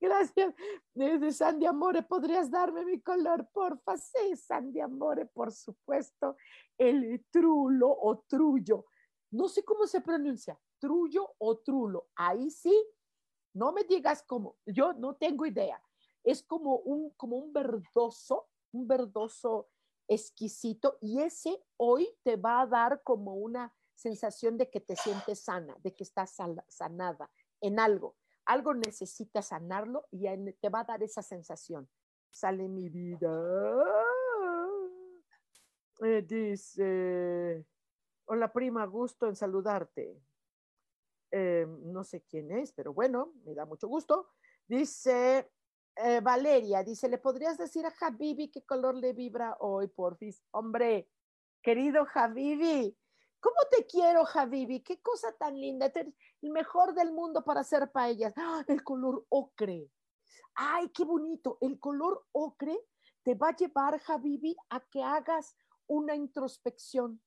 Gracias. Desde Sandy Amore, ¿podrías darme mi color, porfa? Sí, Sandy Amore, por supuesto. El trulo o trullo. No sé cómo se pronuncia, trullo o trulo. Ahí sí, no me digas cómo. Yo no tengo idea. Es como un, como un verdoso, un verdoso exquisito y ese hoy te va a dar como una sensación de que te sientes sana, de que estás sanada en algo. Algo necesitas sanarlo y te va a dar esa sensación. Sale mi vida. Dice, hola prima, gusto en saludarte. Eh, no sé quién es, pero bueno, me da mucho gusto. Dice eh, Valeria, dice, ¿le podrías decir a Habibi qué color le vibra hoy, porfis? Hombre, querido Habibi, ¿Cómo te quiero, Javibi? Qué cosa tan linda. El mejor del mundo para hacer paellas. ¡Ah! El color ocre. Ay, qué bonito. El color ocre te va a llevar, Javibi, a que hagas una introspección,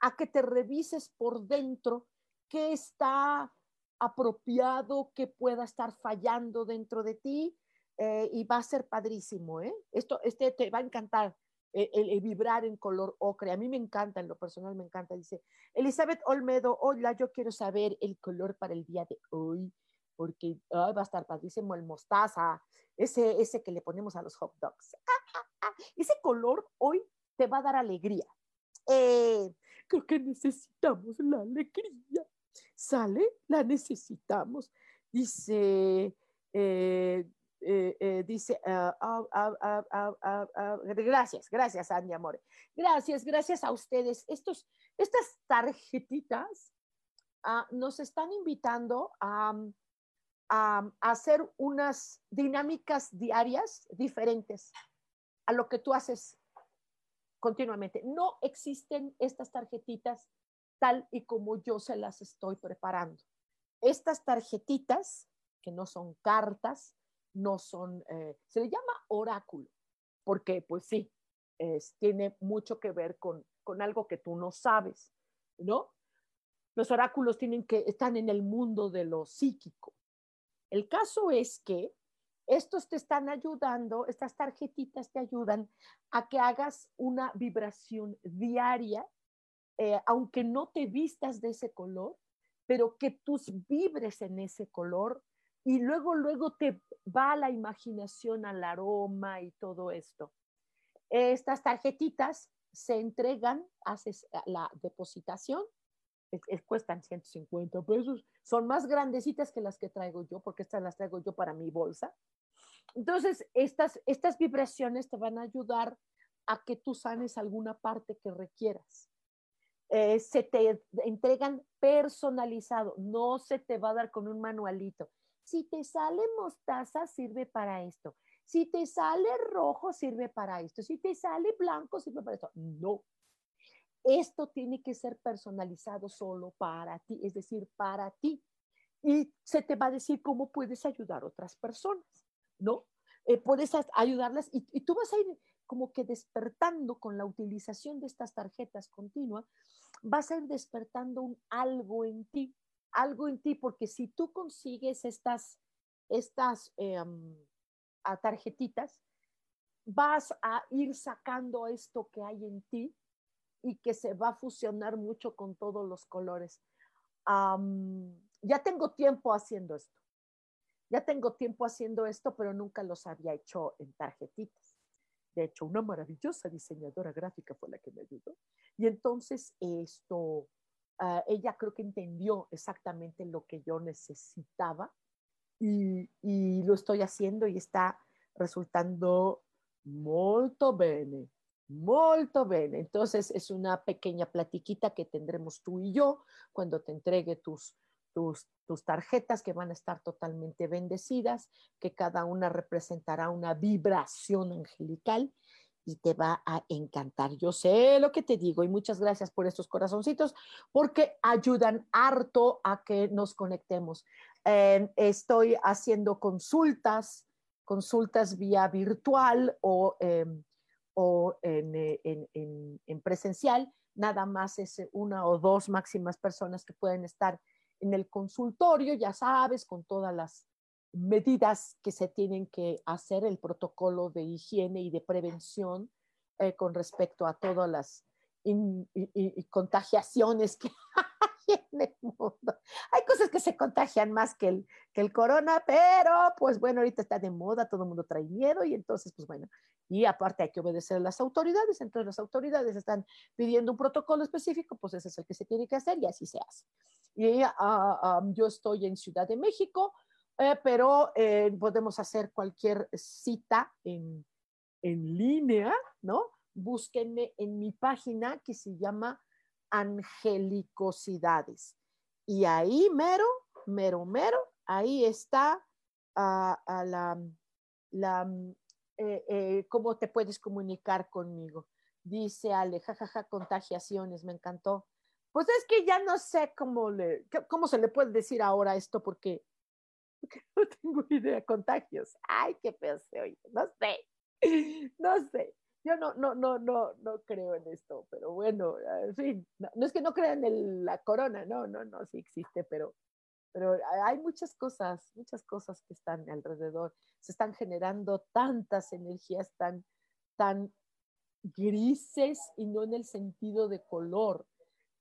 a que te revises por dentro qué está apropiado, qué pueda estar fallando dentro de ti. Eh, y va a ser padrísimo, ¿eh? Esto, este te va a encantar. E, el, vibrar en color ocre. A mí me encanta, en lo personal me encanta. Dice Elizabeth Olmedo, hola, yo quiero saber el color para el día de hoy, porque va a estar padrísimo el mostaza, ese, ese que le ponemos a los hot dogs. ese color hoy te va a dar alegría. Eh, creo que necesitamos la alegría. ¿Sale? La necesitamos. Dice, dice, ah, ah, ah, gracias, gracias, Andy Amore. Gracias, gracias a ustedes. Estos, estas tarjetitas nos están invitando a, a, hacer unas dinámicas diarias diferentes a lo que tú haces continuamente. No existen estas tarjetitas tal y como yo se las estoy preparando. Estas tarjetitas, que no son cartas, no son, eh, se le llama oráculo, porque pues sí, tiene mucho que ver con, con algo que tú no sabes, ¿no? Los oráculos tienen que, están en el mundo de lo psíquico. El caso es que estos te están ayudando, estas tarjetitas te ayudan a que hagas una vibración diaria, eh, aunque no te vistas de ese color, pero que tus vibres en ese color y luego, luego te va la imaginación al aroma y todo esto. Estas tarjetitas se entregan, haces la depositación, cuestan 150 pesos, son más grandecitas que las que traigo yo, porque estas las traigo yo para mi bolsa. Entonces, estas, estas vibraciones te van a ayudar a que tú sanes alguna parte que requieras. Eh, se te entregan personalizado, no se te va a dar con un manualito. Si te sale mostaza, sirve para esto. Si te sale rojo, sirve para esto. Si te sale blanco, sirve para esto. No. Esto tiene que ser personalizado solo para ti, es decir, para ti. Y se te va a decir cómo puedes ayudar a otras personas, ¿no? Eh, puedes ayudarlas y, tú vas a ir como que despertando con la utilización de estas tarjetas continuas, vas a ir despertando un algo en ti algo en ti, porque si tú consigues estas, estas em, tarjetitas, vas a ir sacando esto que hay en ti y que se va a fusionar mucho con todos los colores. ya tengo tiempo haciendo esto. Ya tengo tiempo haciendo esto, pero nunca los había hecho en tarjetitas. De hecho, una maravillosa diseñadora gráfica fue la que me ayudó. Y entonces esto, Ah, ella creo que entendió exactamente lo que yo necesitaba y, lo estoy haciendo y está resultando molto bene, molto bene. Entonces es una pequeña platiquita que tendremos tú y yo cuando te entregue tus, tus, tus tarjetas que van a estar totalmente bendecidas, que cada una representará una vibración angelical y te va a encantar. Yo sé lo que te digo y muchas gracias por estos corazoncitos porque ayudan harto a que nos conectemos. Em, estoy haciendo consultas, consultas vía virtual o, em, o en, en, en, presencial. Nada más es una o dos máximas personas que pueden estar en el consultorio, ya sabes, con todas las medidas que se tienen que hacer, el protocolo de higiene y de prevención eh, con respecto a todas las contagiaciones que hay en el mundo. Hay cosas que se contagian más que el, que el corona, pero pues bueno, ahorita está de moda, todo el mundo trae miedo y entonces pues bueno, y aparte hay que obedecer a las autoridades, entonces las autoridades están pidiendo un protocolo específico, pues ese es el que se tiene que hacer y así se hace. Y uh, yo estoy en Ciudad de México, eh, pero eh, podemos hacer cualquier cita en, en línea, ¿no? Búsquenme en mi página que se llama Angelicosidades. Y ahí, mero, mero, mero, ahí está uh, la, la eh, cómo te puedes comunicar conmigo. Dice Ale, jajaja, contagiaciones, me encantó. Pues es que ya no sé cómo, le, cómo se le puede decir ahora esto porque no tengo idea, contagios. Ay, qué feo se oye, no sé, no sé. Yo no, no, no, no, no creo en esto, pero bueno, en fin, no, es que no crean en la corona, no, no, no, sí existe, pero, pero hay muchas cosas, muchas cosas que están alrededor. Se están generando tantas energías tan, tan grises y no en el sentido de color.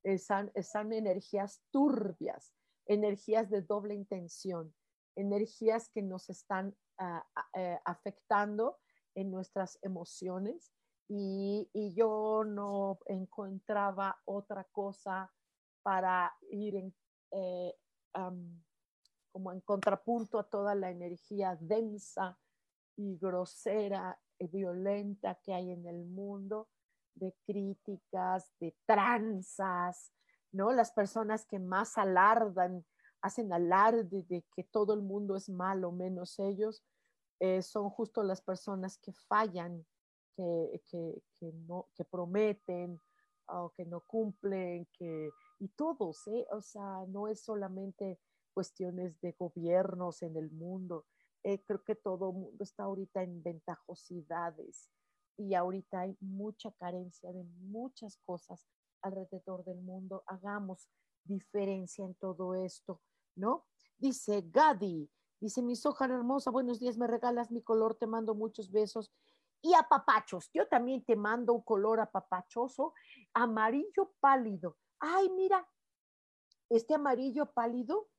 Están, están energías turbias, energías de doble intención energías que nos están ah, ah, eh, afectando en nuestras emociones. Y, yo no encontraba otra cosa para ir en, eh, como en contrapunto a toda la energía densa y grosera y violenta que hay en el mundo de críticas, de tranzas, ¿no? Las personas que más alardan hacen alarde de que todo el mundo es malo menos ellos, eh, son justo las personas que fallan, que, que, que no, que prometen o que no cumplen, que, y todos, ¿eh? o sea, no es solamente cuestiones de gobiernos en el mundo, eh, creo que todo el mundo está ahorita en ventajosidades y ahorita hay mucha carencia de muchas cosas alrededor del mundo. Hagamos diferencia en todo esto, ¿no? Dice Gadi, dice mi soja hermosa, buenos días, me regalas mi color, te mando muchos besos y apapachos. Yo también te mando un color apapachoso, amarillo pálido. Ay, mira, este amarillo pálido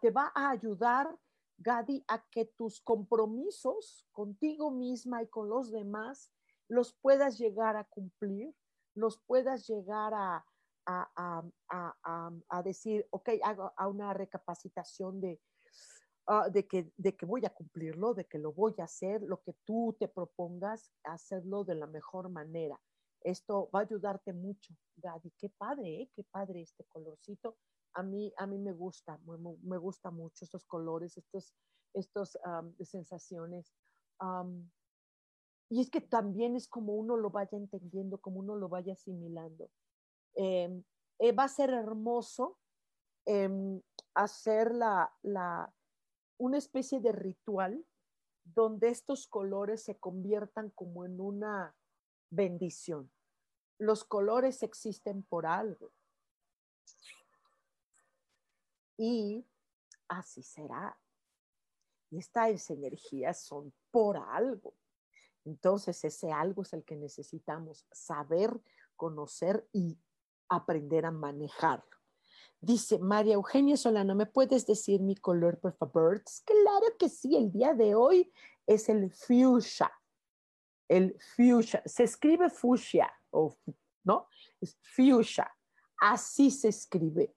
te va a ayudar, Gadi, a que tus compromisos contigo misma y con los demás los puedas llegar a cumplir, los puedas llegar a, a, a, a, decir, ok, hago a una recapacitación de, uh, de, que, de que voy a cumplirlo, de que lo voy a hacer, lo que tú te propongas, hacerlo de la mejor manera. Esto va a ayudarte mucho, Gadi. Qué padre, ¿eh? qué padre este colorcito. A mí, a mí me gusta, me, gusta mucho estos colores, estos, estos sensaciones. Y es que también es como uno lo vaya entendiendo, como uno lo vaya asimilando. Em, eh, va a ser hermoso em, hacer la, la, una especie de ritual donde estos colores se conviertan como en una bendición. Los colores existen por algo. Y así será. Y estas energías son por algo. Entonces ese algo es el que necesitamos saber, conocer y aprender a manejarlo. Dice María Eugenia Solano, ¿me puedes decir mi color, por favor? Claro que sí, el día de hoy es el fuchsia. El fuchsia, se escribe fuchsia, ¿no? Es fuchsia, así se escribe.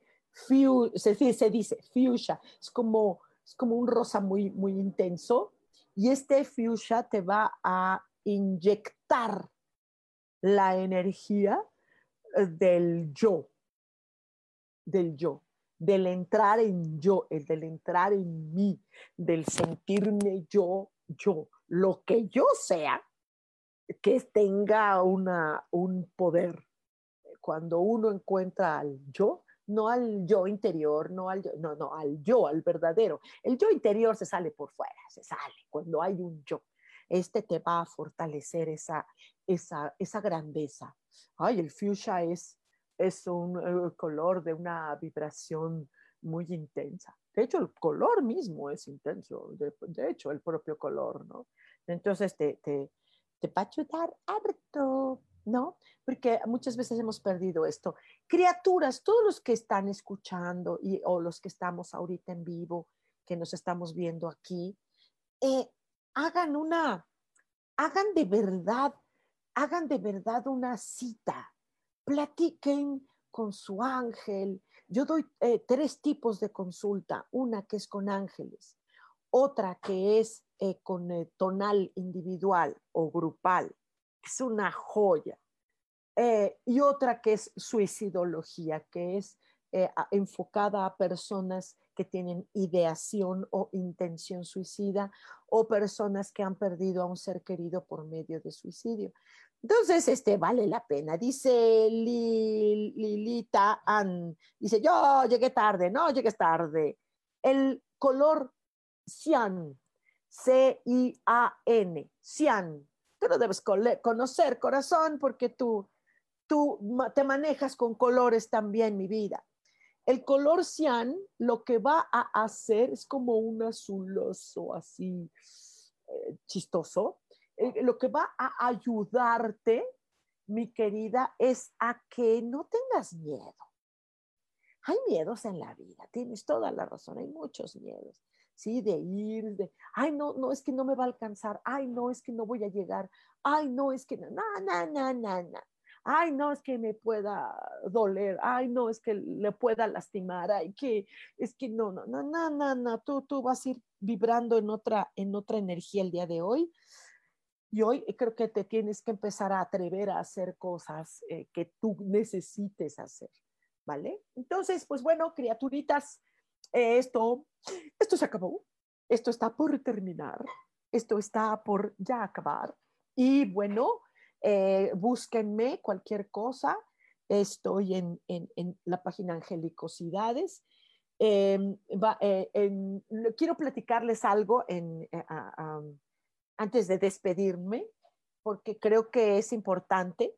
Se, se, dice fuchsia, es como, es como un rosa muy, muy intenso. Y este fuchsia te va a inyectar la energía del yo, del yo. del entrar en yo, el del entrar en mí, del sentirme yo, yo, lo que yo sea, que tenga una, un poder. Cuando uno encuentra al yo, no al yo interior, no al yo, no, no, al yo, al verdadero. El yo interior se sale por fuera, se sale cuando hay un yo. Este te va a fortalecer esa, esa, esa grandeza. Ay, el fuchsia es, es un eh, color de una vibración muy intensa. De hecho, el color mismo es intenso, de, hecho, el propio color, ¿no? Entonces, te, te, te va a ayudar harto. ¿No? Porque muchas veces hemos perdido esto. Criaturas, todos los que están escuchando y, o los que estamos ahorita en vivo, que nos estamos viendo aquí, eh, hagan una, hagan de verdad, hagan de verdad una cita, platiquen con su ángel. Yo doy eh, tres tipos de consulta, una que es con ángeles, otra que es eh, con tonal individual o grupal, es una joya. Eh, y otra que es suicidología, que es eh, enfocada a personas que tienen ideación o intención suicida o personas que han perdido a un ser querido por medio de suicidio. Entonces, este vale la pena. Dice Lilita Ann, dice, yo llegué tarde, no llegues tarde. El color cian, C-I-A-N, cian, Tú lo debes conocer, corazón, porque tú, tú te manejas con colores también, mi vida. El color cian lo que va a hacer es como un azuloso así eh, chistoso. Lo que va a ayudarte, mi querida, es a que no tengas miedo. Hay miedos en la vida, tienes toda la razón, hay muchos miedos. ¿Sí? De ir, de, ay, no, no, es que no me va a alcanzar, ay, no, es que no voy a llegar, ay, no, es que, no, no, no, no, no, ay, no, es que me pueda doler, ay, no, es que le pueda lastimar, ay, que, es que no, no, no, no, no, no, tú, tú vas a ir vibrando en otra, en otra energía el día de hoy. Y hoy creo que te tienes que empezar a atrever a hacer cosas eh, que tú necesites hacer, ¿vale? Entonces, pues bueno, criaturitas, esto, esto se acabó, esto está por terminar, esto está por ya acabar. Y bueno, eh, búsquenme cualquier cosa. Estoy en, la página Angelicosidades. Em, eh, quiero platicarles algo en, eh, antes de despedirme, porque creo que es importante.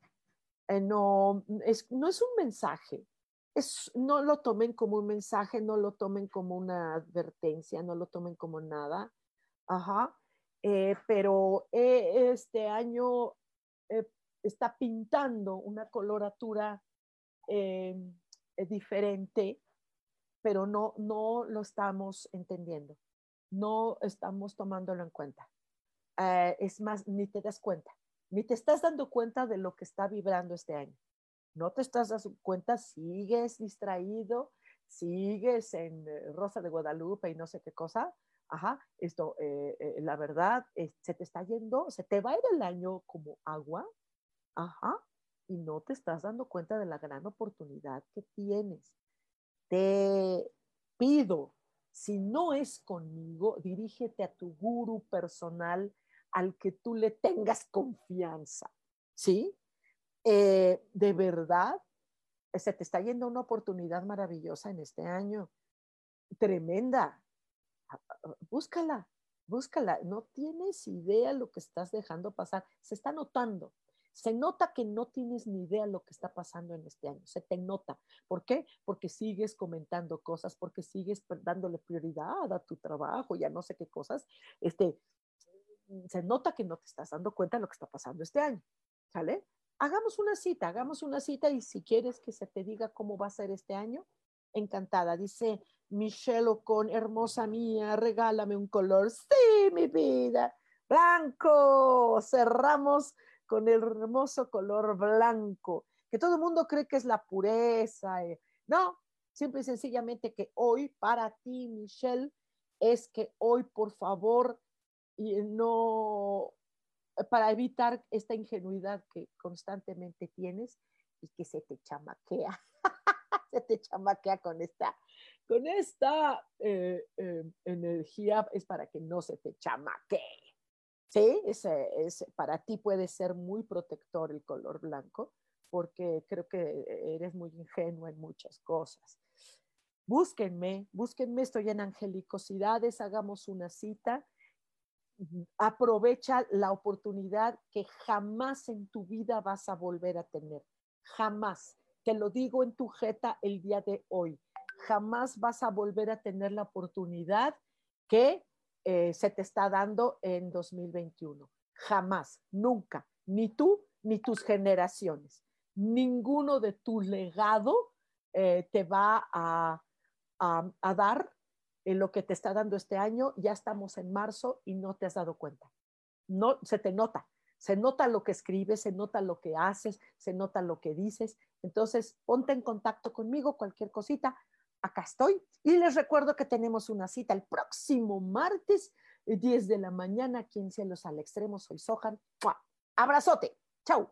no, es, no es un mensaje, no lo tomen como un mensaje, no lo tomen como una advertencia, no lo tomen como nada. Ajá. Eh, pero eh, este año eh, está pintando una coloratura diferente, pero no, no lo estamos entendiendo, no estamos tomándolo en cuenta. es más, ni te das cuenta, ni te estás dando cuenta de lo que está vibrando este año no te estás dando cuenta, sigues distraído, sigues en eh, Rosa de Guadalupe y no sé qué cosa. Ajá, esto, eh, eh, la verdad, se te está yendo, se te va a ir el año como agua. Ajá, y no te estás dando cuenta de la gran oportunidad que tienes. Te pido, si no es conmigo, dirígete a tu guru personal al que tú le tengas confianza, ¿sí? Eh, de verdad, se te está yendo una oportunidad maravillosa en este año, tremenda. Búscala, búscala. No tienes idea lo que estás dejando pasar. Se está notando. Se nota que no tienes ni idea lo que está pasando en este año. Se te nota. ¿Por qué? Porque sigues comentando cosas, porque sigues dándole prioridad a tu trabajo y a no sé qué cosas. Este, se nota que no te estás dando cuenta de lo que está pasando este año. ¿Sale? Hagamos una cita, hagamos una cita y si quieres que se te diga cómo va a ser este año, encantada. Dice Michelle Ocon, hermosa mía, regálame un color. Sí, mi vida, blanco. Cerramos con el hermoso color blanco, que todo el mundo cree que es la pureza. Eh. No, simple y sencillamente que hoy para ti, Michelle, es que hoy, por favor, no para evitar esta ingenuidad que constantemente tienes y que se te chamaquea. se te chamaquea con esta, con esta eh, eh, energía, es para que no se te chamaquee. Sí, es, es, para ti puede ser muy protector el color blanco, porque creo que eres muy ingenuo en muchas cosas. Búsquenme, búsquenme, estoy en Angelicosidades, hagamos una cita aprovecha la oportunidad que jamás en tu vida vas a volver a tener. Jamás. Te lo digo en tu jeta el día de hoy. Jamás vas a volver a tener la oportunidad que eh, se te está dando en 2021. Jamás, nunca. Ni tú ni tus generaciones. Ninguno de tu legado eh, te va a, a dar en lo que te está dando este año, ya estamos en marzo y no te has dado cuenta. No, se te nota, se nota lo que escribes, se nota lo que haces, se nota lo que dices. Entonces, ponte en contacto conmigo, cualquier cosita, acá estoy. Y les recuerdo que tenemos una cita el próximo martes, 10 de la mañana, aquí en Cielos al Extremo. Soy Sohan. Abrazote. Chau.